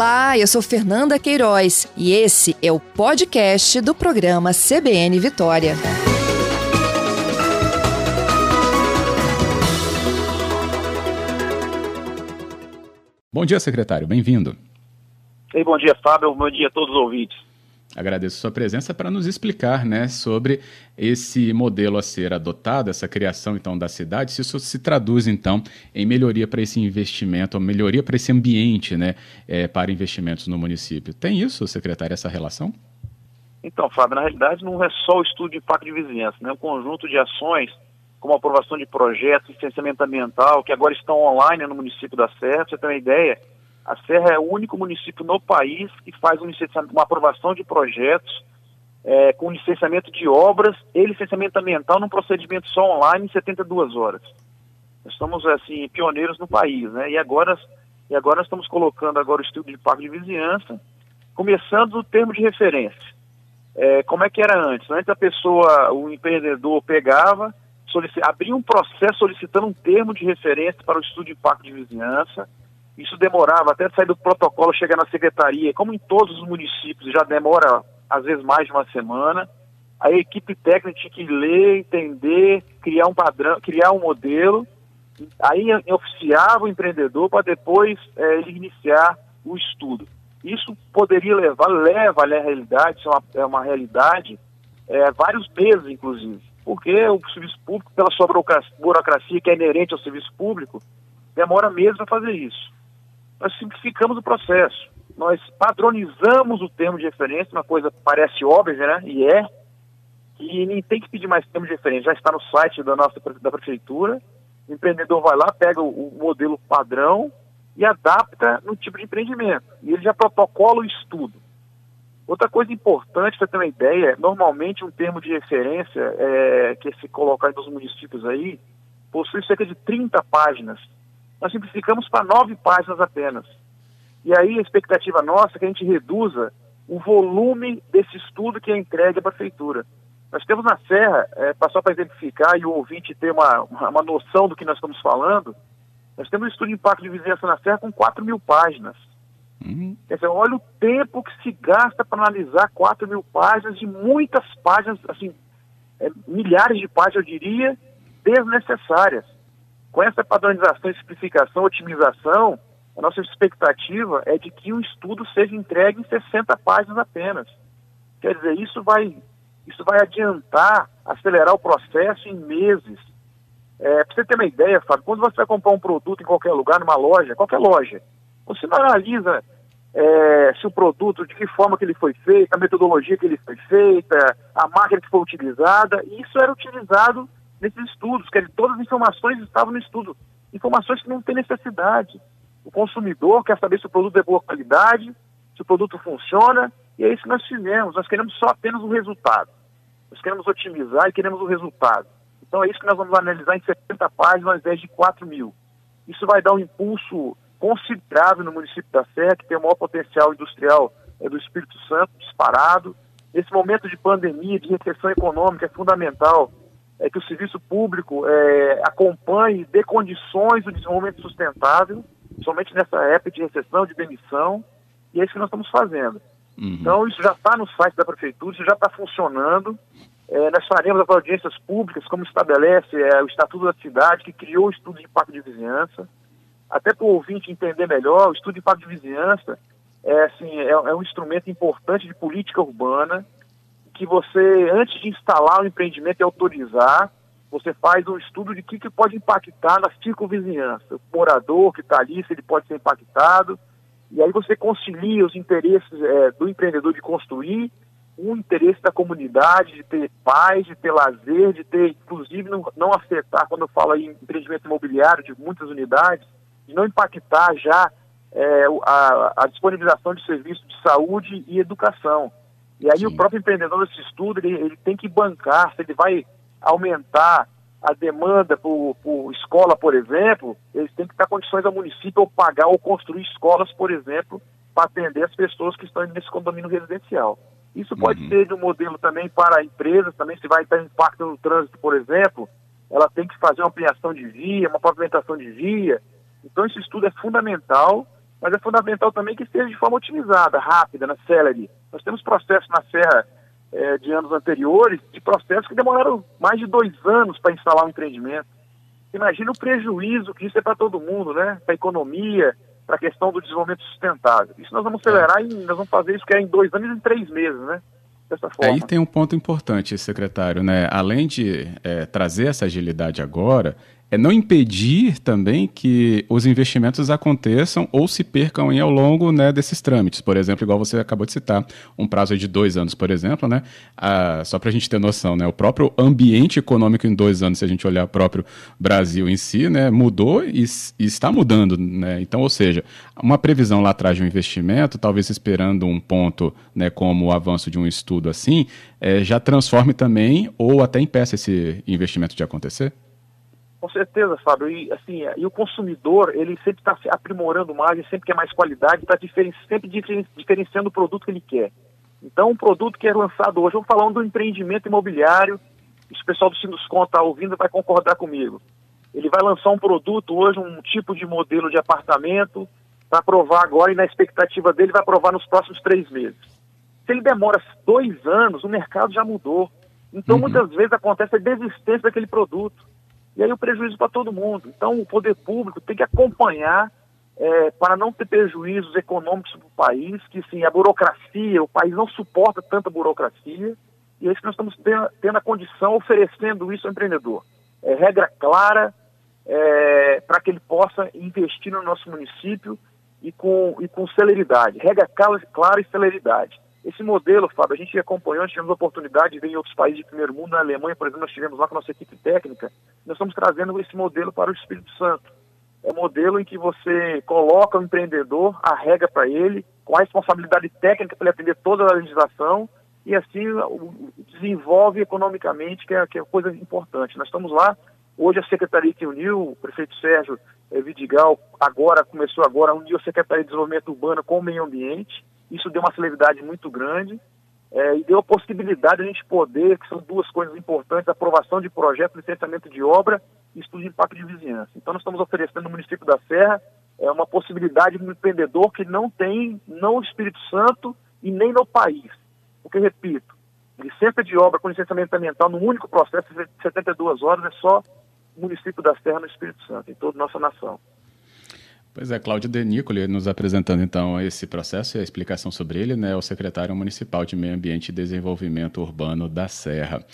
Olá, eu sou Fernanda Queiroz e esse é o podcast do programa CBN Vitória. Bom dia, secretário. Bem-vindo. Ei, bom dia, Fábio. Bom dia a todos os ouvintes. Agradeço sua presença para nos explicar né, sobre esse modelo a ser adotado, essa criação então da cidade, se isso se traduz então em melhoria para esse investimento, ou melhoria para esse ambiente né, é, para investimentos no município. Tem isso, secretário, essa relação? Então, Fábio, na realidade não é só o estudo de impacto de vizinhança, né? um conjunto de ações, como aprovação de projetos, licenciamento ambiental, que agora estão online no município da Serra, você tem uma ideia, a Serra é o único município no país que faz um uma aprovação de projetos é, com licenciamento de obras e licenciamento ambiental num procedimento só online em 72 horas. Nós somos assim pioneiros no país, né? E agora e agora estamos colocando agora o estudo de impacto de vizinhança, começando do termo de referência. É, como é que era antes? Antes a pessoa, o empreendedor pegava, abria um processo solicitando um termo de referência para o estudo de impacto de vizinhança isso demorava até sair do protocolo, chegar na secretaria, como em todos os municípios, já demora às vezes mais de uma semana. A equipe técnica tinha que ler, entender, criar um padrão, criar um modelo. Aí oficiava o empreendedor para depois é, ele iniciar o estudo. Isso poderia levar, leva à realidade, isso é uma, é uma realidade, é, vários meses, inclusive. Porque o serviço público, pela sua burocracia que é inerente ao serviço público, demora meses para fazer isso nós simplificamos o processo. Nós padronizamos o termo de referência, uma coisa que parece óbvia, né? E é. E nem tem que pedir mais termo de referência, já está no site da nossa da prefeitura. O empreendedor vai lá, pega o, modelo padrão e adapta no tipo de empreendimento. E ele já protocola o estudo. Outra coisa importante para ter uma ideia, normalmente um termo de referência é, que se colocar nos municípios aí possui cerca de 30 páginas nós simplificamos para nove páginas apenas. E aí a expectativa nossa é que a gente reduza o volume desse estudo que é entregue à prefeitura. Nós temos na Serra, é, só para exemplificar e o ouvinte ter uma, uma, noção do que nós estamos falando, nós temos um estudo de impacto de vizinhança na Serra com 4 mil páginas. Uhum. Quer dizer, olha o tempo que se gasta para analisar 4 mil páginas de muitas páginas, assim, é, milhares de páginas, eu diria, desnecessárias. Com essa padronização, simplificação, otimização, a nossa expectativa é de que o estudo seja entregue em 60 páginas apenas. Quer dizer, isso vai, isso vai adiantar, acelerar o processo em meses. É, para você ter uma ideia, Fábio, quando você vai comprar um produto em qualquer lugar, numa loja, qualquer loja, você não analisa é, se o produto, de que forma que ele foi feito, a metodologia que ele foi feita, a máquina que foi utilizada, isso era utilizado nesses estudos, que todas as informações estavam no estudo, informações que não têm necessidade. O consumidor quer saber se o produto é boa qualidade, se o produto funciona, e é isso que nós fizemos. Nós queremos só apenas o resultado. Nós queremos otimizar e queremos o resultado. Então é isso que nós vamos analisar em 70 páginas ao invés de 4 mil. Isso vai dar um impulso considerável no município da Serra, que tem o maior potencial industrial é do Espírito Santo, disparado. Nesse momento de pandemia, de recessão econômica, é fundamental é que o serviço público é, acompanhe, dê condições do desenvolvimento sustentável, somente nessa época de recessão, de demissão, e é isso que nós estamos fazendo. Uhum. Então, isso já está no site da Prefeitura, isso já está funcionando. É, nós faremos as audiências públicas, como estabelece é, o Estatuto da Cidade, que criou o estudo de impacto de vizinhança. Até para o ouvinte entender melhor, o estudo de impacto de vizinhança é, assim, é, é um instrumento importante de política urbana, que você, antes de instalar o empreendimento e autorizar, você faz um estudo de o que, que pode impactar na circunvizinhança. O morador que está ali, se ele pode ser impactado. E aí você concilia os interesses é, do empreendedor de construir, o interesse da comunidade de ter paz, de ter lazer, de ter, inclusive, não, não afetar, quando eu falo em empreendimento imobiliário de muitas unidades, de não impactar já é, a, a disponibilização de serviços de saúde e educação. E aí Sim. o próprio empreendedor nesse estudo, ele, ele tem que bancar, se ele vai aumentar a demanda por, por, escola, por exemplo, eles têm que dar condições ao município ou pagar ou construir escolas, por exemplo, para atender as pessoas que estão nesse condomínio residencial. Isso pode uhum. ser de um modelo também para empresas, também se vai ter impacto no trânsito, por exemplo, ela tem que fazer uma ampliação de via, uma pavimentação de via. Então esse estudo é fundamental mas é fundamental também que esteja de forma otimizada, rápida, na celery. Nós temos processos na Serra é, de anos anteriores, de processos que demoraram mais de dois anos para instalar um empreendimento. Imagina o prejuízo que isso é para todo mundo, né? Para a economia, para a questão do desenvolvimento sustentável. Isso nós vamos acelerar e nós vamos fazer isso que é em dois anos e em três meses, né? Dessa forma. Aí tem um ponto importante, secretário, né? Além de é, trazer essa agilidade agora, é não impedir também que os investimentos aconteçam ou se percam em ao longo né, desses trâmites. Por exemplo, igual você acabou de citar, um prazo de dois anos, por exemplo, né? Ah, só para a gente ter noção, né? O próprio ambiente econômico em dois anos, se a gente olhar o próprio Brasil em si, né, mudou e, e está mudando, né? Então, ou seja, uma previsão lá atrás de um investimento, talvez esperando um ponto, né, como o avanço de um estudo assim, é, já transforme também ou até impeça esse investimento de acontecer? Com certeza, Fábio. E, assim, e o consumidor, ele sempre está se aprimorando mais, ele sempre quer mais qualidade, está diferen sempre diferen diferenciando o produto que ele quer. Então, um produto que é lançado hoje, vamos falar do empreendimento imobiliário, o pessoal do Sinduscon está ouvindo vai concordar comigo. Ele vai lançar um produto hoje, um tipo de modelo de apartamento, para provar agora e na expectativa dele vai provar nos próximos três meses. Se ele demora dois anos, o mercado já mudou. Então, uhum. muitas vezes acontece a desistência daquele produto. E aí o prejuízo para todo mundo. Então o poder público tem que acompanhar é, para não ter prejuízos econômicos para o país, que sim, a burocracia, o país não suporta tanta burocracia, e é isso que nós estamos tendo, tendo a condição, oferecendo isso ao empreendedor. É regra clara é, para que ele possa investir no nosso município e com, e com celeridade. Regra clara e celeridade. Esse modelo, Fábio, a gente acompanhou, tivemos a oportunidade de ver em outros países de primeiro mundo, na Alemanha, por exemplo, nós tivemos lá com a nossa equipe técnica, nós estamos trazendo esse modelo para o Espírito Santo. É um modelo em que você coloca o empreendedor, a regra para ele, com a responsabilidade técnica para ele atender toda a legislação e assim desenvolve economicamente, que é, que é coisa importante. Nós estamos lá, hoje a Secretaria que uniu, o prefeito Sérgio eh, Vidigal, agora, começou agora, uniu a Secretaria de Desenvolvimento Urbano com o Meio Ambiente, isso deu uma celeridade muito grande é, e deu a possibilidade de a gente poder, que são duas coisas importantes, aprovação de projeto, licenciamento de obra e estudo de impacto de vizinhança. Então nós estamos oferecendo no município da Serra é, uma possibilidade de um empreendedor que não tem, não no Espírito Santo e nem no país. Porque, repito, licença de obra com licenciamento ambiental no único processo de 72 horas é só município da Serra no Espírito Santo, em toda a nossa nação. Pois é, Cláudio Denícoli nos apresentando então esse processo e a explicação sobre ele, né, o secretário municipal de Meio Ambiente e Desenvolvimento Urbano da Serra.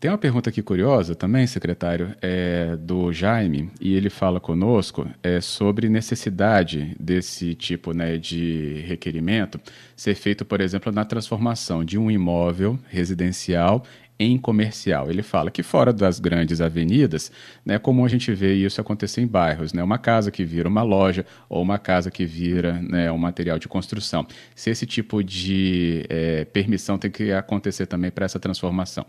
Tem uma pergunta aqui curiosa também, secretário, é, do Jaime, e ele fala conosco é, sobre necessidade desse tipo né, de requerimento ser feito, por exemplo, na transformação de um imóvel residencial em comercial. Ele fala que fora das grandes avenidas, né, é comum a gente ver isso acontecer em bairros, né, uma casa que vira uma loja ou uma casa que vira né, um material de construção. Se esse tipo de é, permissão tem que acontecer também para essa transformação.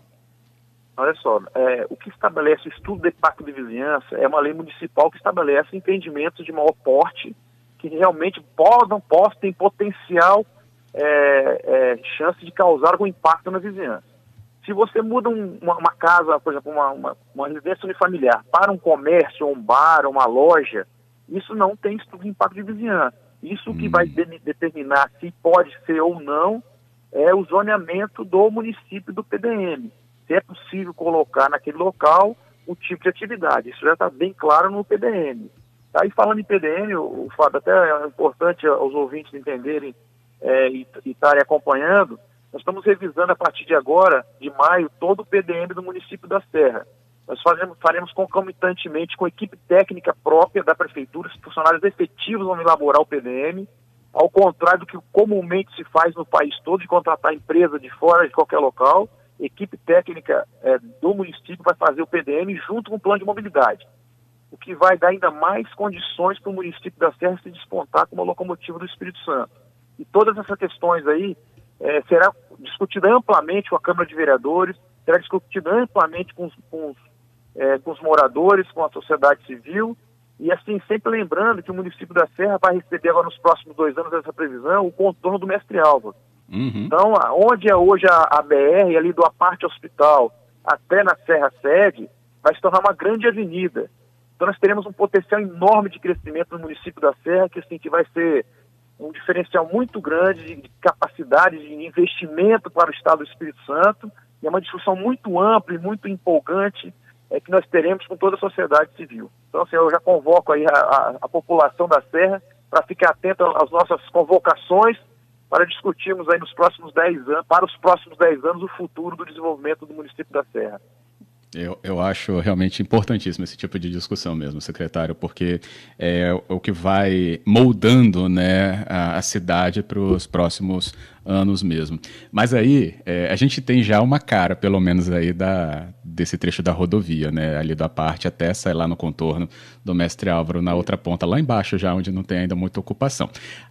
Olha só, é, o que estabelece o estudo de impacto de vizinhança é uma lei municipal que estabelece empreendimentos de maior porte que realmente podem, possam, ter potencial é, é, chance de causar algum impacto na vizinhança. Se você muda um, uma, uma, casa, por exemplo, uma, uma, uma, residência unifamiliar para um comércio, um bar, uma loja, isso não tem estudo de impacto de vizinhança. Isso hum. que vai de, determinar se pode ser ou não é o zoneamento do município do PDM. Se é possível colocar naquele local o tipo de atividade. Isso já está bem claro no PDM. E falando em PDM, o, o Fábio, até é importante aos ouvintes entenderem é, e estarem acompanhando, nós estamos revisando a partir de agora, de maio, todo o PDM do município da Serra. Nós faremos, faremos concomitantemente com equipe técnica própria da prefeitura, os funcionários efetivos vão elaborar o PDM, ao contrário do que comumente se faz no país todo, de contratar empresa de fora de qualquer local, equipe técnica é, do município vai fazer o PDM junto com o plano de mobilidade, o que vai dar ainda mais condições para o município da Serra se despontar como a locomotiva do Espírito Santo. E todas essas questões aí é, será discutida amplamente com a Câmara de Vereadores, será discutida amplamente com os, com, os, é, com os moradores, com a sociedade civil, e assim, sempre lembrando que o município da Serra vai receber agora nos próximos dois anos essa previsão, o contorno do Mestre Álvaro. Uhum. Então, onde é hoje a, a BR, ali do Aparte Hospital, até na Serra Sede, vai se tornar uma grande avenida. Então nós teremos um potencial enorme de crescimento no município da Serra, que, assim, que vai ser um diferencial muito grande de capacidade de investimento para o Estado do Espírito Santo, e é uma discussão muito ampla e muito empolgante é, que nós teremos com toda a sociedade civil. Então, assim, eu já convoco aí a, a, a população da Serra para ficar atenta às nossas convocações para discutirmos aí nos próximos 10 anos, para os próximos 10 anos, o futuro do desenvolvimento do município da Serra. Eu, eu acho realmente importantíssimo esse tipo de discussão mesmo, secretário, porque é o que vai moldando né, a, a cidade para os próximos anos mesmo. Mas aí é, a gente tem já uma cara, pelo menos aí da desse trecho da rodovia, né, ali da parte até sair lá no contorno do Mestre Álvaro na outra ponta, lá embaixo já onde não tem ainda muita ocupação.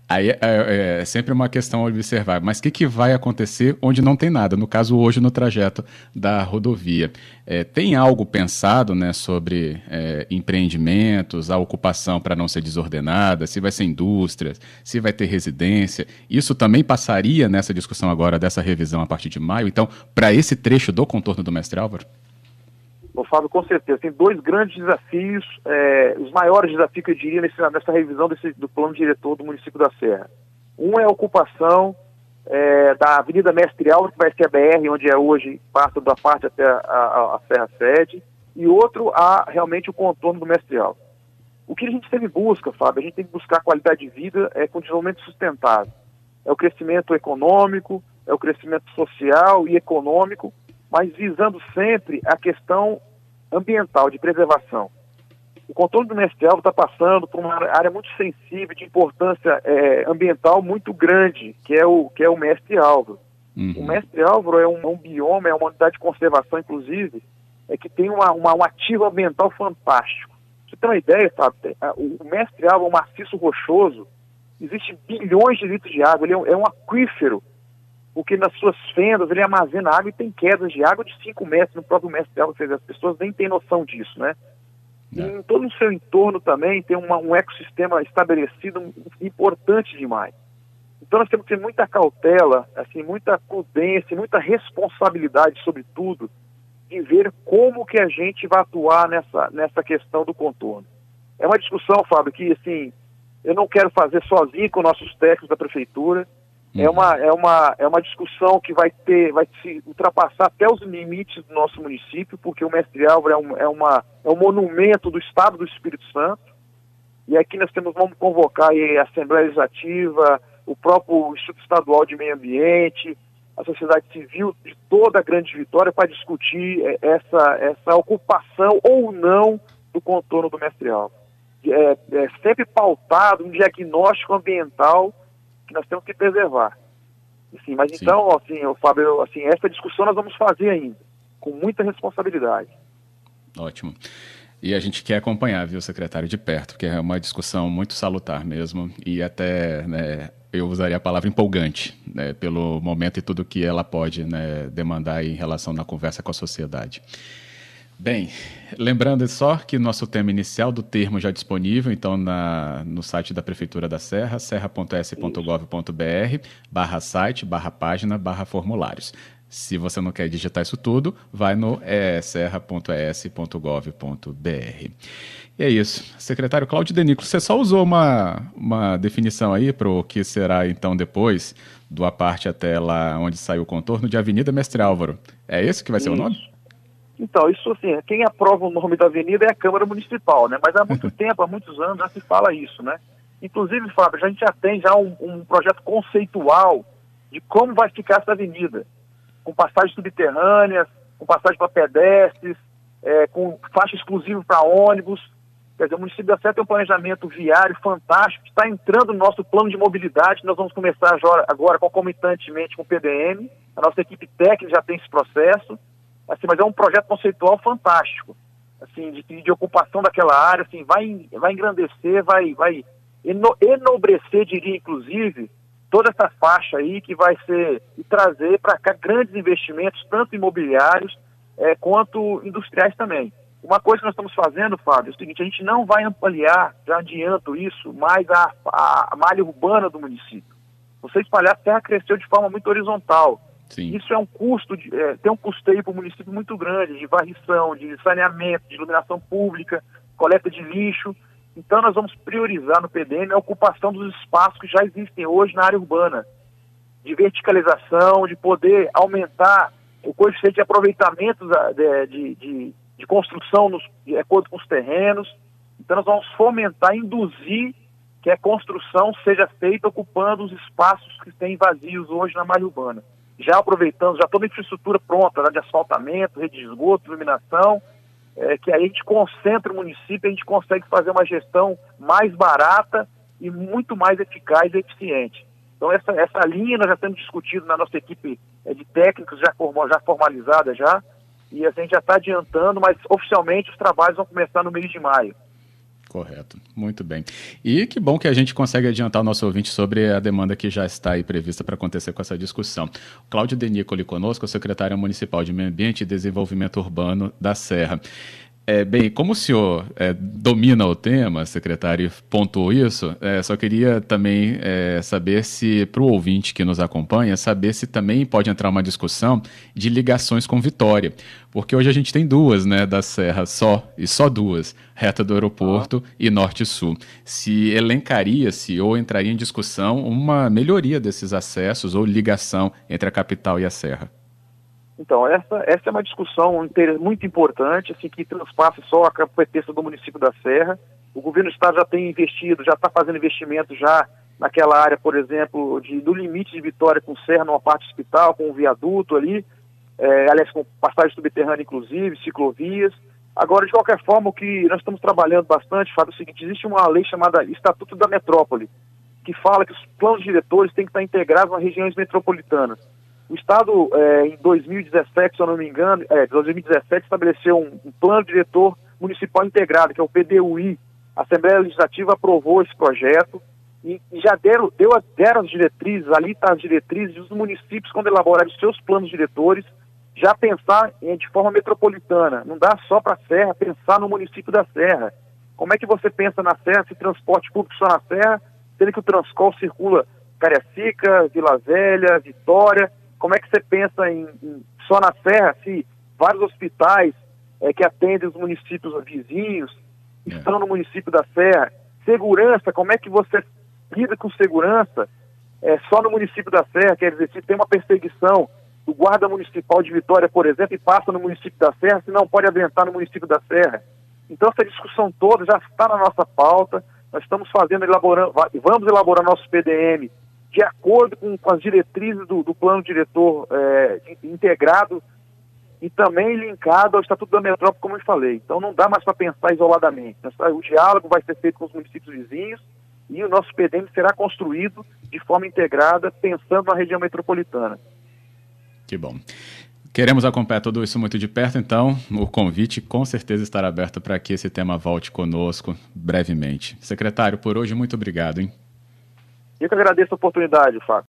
Aí é, é, é sempre uma questão a observar, mas o que, que vai acontecer onde não tem nada? No caso hoje no trajeto da rodovia, é, tem algo pensado, né, sobre é, empreendimentos, a ocupação para não ser desordenada, se vai ser indústrias, se vai ter residência? Isso também passaria nessa discussão agora dessa revisão a partir de maio, então, para esse trecho do contorno do mestre Álvaro? Bom, Fábio, com certeza. Tem dois grandes desafios, é, os maiores desafios que eu diria nesse, nessa revisão desse, do plano diretor do município da Serra. Um é a ocupação é, da Avenida Mestre Álvaro, que vai ser a BR, onde é hoje, passa da parte até a, a, a Serra Sede, e outro, a, realmente o contorno do Mestre Álvaro. O que a gente sempre busca, Fábio, a gente tem que buscar qualidade de vida é, com desenvolvimento sustentável é o crescimento econômico, é o crescimento social e econômico, mas visando sempre a questão ambiental, de preservação. O contorno do Mestre Álvaro está passando por uma área muito sensível, de importância é, ambiental muito grande, que é o, que é o Mestre Álvaro. Uhum. O Mestre Álvaro é um, é um, bioma, é uma unidade de conservação, inclusive, é que tem uma, uma, um ativo ambiental fantástico. Você tem uma ideia, sabe? O Mestre Álvaro é um maciço rochoso, Existem bilhões de litros de água, ele é um, é um aquífero, porque nas suas fendas ele armazena água e tem quedas de água de 5 metros no próprio mestre dela, as pessoas nem têm noção disso, né? E é. em todo o seu entorno também tem uma, um ecossistema estabelecido importante demais. Então nós temos que ter muita cautela, assim, muita prudência, muita responsabilidade, sobretudo, de ver como que a gente vai atuar nessa, nessa questão do contorno. É uma discussão, Fábio, que assim, eu não quero fazer sozinho com nossos técnicos da prefeitura. É uhum. É, uma, é, uma, é uma discussão que vai ter, vai se ultrapassar até os limites do nosso município, porque o Mestre Álvaro é um, é, uma, é um monumento do Estado do Espírito Santo. E aqui nós temos, vamos convocar a Assembleia Legislativa, o próprio Instituto Estadual de Meio Ambiente, a sociedade civil de toda a Grande Vitória para discutir é, essa, essa ocupação ou não do contorno do Mestre Álvaro é, é sempre pautado um diagnóstico ambiental que nós temos que preservar. Assim, mas Sim. então, assim, Fábio, assim, essa discussão nós vamos fazer ainda, com muita responsabilidade. Ótimo. E a gente quer acompanhar, viu, secretário, de perto, porque é uma discussão muito salutar mesmo, e até, né, eu usaria a palavra empolgante, né, pelo momento e tudo que ela pode né, demandar em relação na conversa com a sociedade. Bem, lembrando só que nosso tema inicial do termo já é disponível, então, na, no site da Prefeitura da Serra, serra.s.gov.br, barra site, barra página, barra formulários. Se você não quer digitar isso tudo, vai no é, serra.es.gov.br. E é isso. Secretário Cláudio Denico, você só usou uma, uma definição aí para o que será então depois do a parte até lá onde saiu o contorno de Avenida Mestre Álvaro. É esse que vai ser o nome? Então, isso assim, quem aprova o nome da avenida é a Câmara Municipal, né? Mas há muito tempo, há muitos anos, já se fala isso, né? Inclusive, Fábio, a gente já tem já um, um projeto conceitual de como vai ficar essa avenida, com passagens subterrâneas, com passagem para pedestres, é, com faixa exclusiva para ônibus. Quer dizer, o município da Sé tem um planejamento viário fantástico, que está entrando no nosso plano de mobilidade, nós vamos começar agora, agora concomitantemente com o PDM. A nossa equipe técnica já tem esse processo assim, mas é um projeto conceitual fantástico, assim, de, de ocupação daquela área, assim, vai, vai engrandecer, vai, vai eno, enobrecer, diria, inclusive, toda essa faixa aí que vai ser, e trazer para cá grandes investimentos, tanto imobiliários é, quanto industriais também. Uma coisa que nós estamos fazendo, Fábio, é o seguinte, a gente não vai ampliar, já adianto isso, mais a, a, a malha urbana do município. Você espalhar a terra cresceu de forma muito horizontal. Sim. Isso é um custo, de, é, tem um custeio para o município muito grande, de varrição, de saneamento, de iluminação pública. coleta de lixo. Então nós vamos priorizar no PDM a ocupação dos espaços que já existem hoje na área urbana, de verticalização, de poder aumentar o coeficiente de aproveitamento de, de, de, de construção nos, de acordo com os terrenos. Então nós vamos fomentar, induzir que a construção seja feita ocupando os espaços que têm vazios hoje na malha urbana. Já aproveitando, já toda a infraestrutura pronta, né, de asfaltamento, rede de esgoto, iluminação, é, que aí a gente concentra o município, a gente consegue fazer uma gestão mais barata e muito mais eficaz e eficiente. Então essa, essa linha nós já temos discutido na nossa equipe é, de técnicos já, já formalizada já, e a gente já está adiantando, mas oficialmente os trabalhos vão começar no mês de maio. Correto, muito bem. E que bom que a gente consegue adiantar o nosso ouvinte sobre a demanda que já está aí prevista para acontecer com essa discussão. Cláudio Denicoli conosco, secretário municipal de Meio Ambiente e Desenvolvimento Urbano da Serra. É, bem, como o senhor é, domina o tema, secretário, pontuou isso, é, só queria também é, saber se, para o ouvinte que nos acompanha, saber se também pode entrar uma discussão de ligações com Vitória. Porque hoje a gente tem duas, né, da Serra, só, e só duas, reta do aeroporto ah. e norte-sul. Se elencaria-se ou entraria em discussão uma melhoria desses acessos ou ligação entre a capital e a Serra. Então, essa, essa é uma discussão muito importante, assim, que transpassa só a competência do município da Serra. O governo do estado já tem investido, já está fazendo investimento já naquela área, por exemplo, de, do limite de Vitória com Serra, numa parte hospital, com um viaduto ali, é, aliás, com passagem subterrânea, inclusive, ciclovias. Agora, de qualquer forma, o que nós estamos trabalhando bastante, Fábio, é o seguinte, existe uma lei chamada Estatuto da Metrópole, que fala que os planos diretores têm que estar integrados nas regiões metropolitanas. O Estado, é, em 2017, se eu não me engano, é, 2017 estabeleceu um, um, plano diretor municipal integrado, que é o PDUI. A Assembleia Legislativa aprovou esse projeto e, e já deram, deu, deram as diretrizes, ali está as diretrizes dos municípios, quando elaborarem seus planos diretores, já pensar em, de forma metropolitana. Não dá só para a Serra, pensar no município da Serra. Como é que você pensa na Serra, se transporte público só na Serra, sendo que o Transcol circula Cariacica, Vila Velha, Vitória, como é que você pensa em, em só na Serra, se vários hospitais é, que atendem os municípios vizinhos é. estão no município da Serra? Segurança, como é que você lida com segurança é, só no município da Serra? Quer dizer, se tem uma perseguição do guarda municipal de Vitória, por exemplo, e passa no município da Serra, se não pode adentar no município da Serra. Então essa discussão toda já está na nossa pauta, nós estamos fazendo, elaborando, vamos elaborar nosso PDM de acordo com, com as diretrizes do, do plano diretor é, integrado e também linkado ao Estatuto da Metrópole, como eu falei. Então não dá mais para pensar isoladamente. O diálogo vai ser feito com os municípios vizinhos e o nosso PDM será construído de forma integrada, pensando na região metropolitana. Que bom. Queremos acompanhar tudo isso muito de perto, então o convite com certeza estará aberto para que esse tema volte conosco brevemente. Secretário, por hoje, muito obrigado. Hein? Eu que agradeço a oportunidade, Fábio.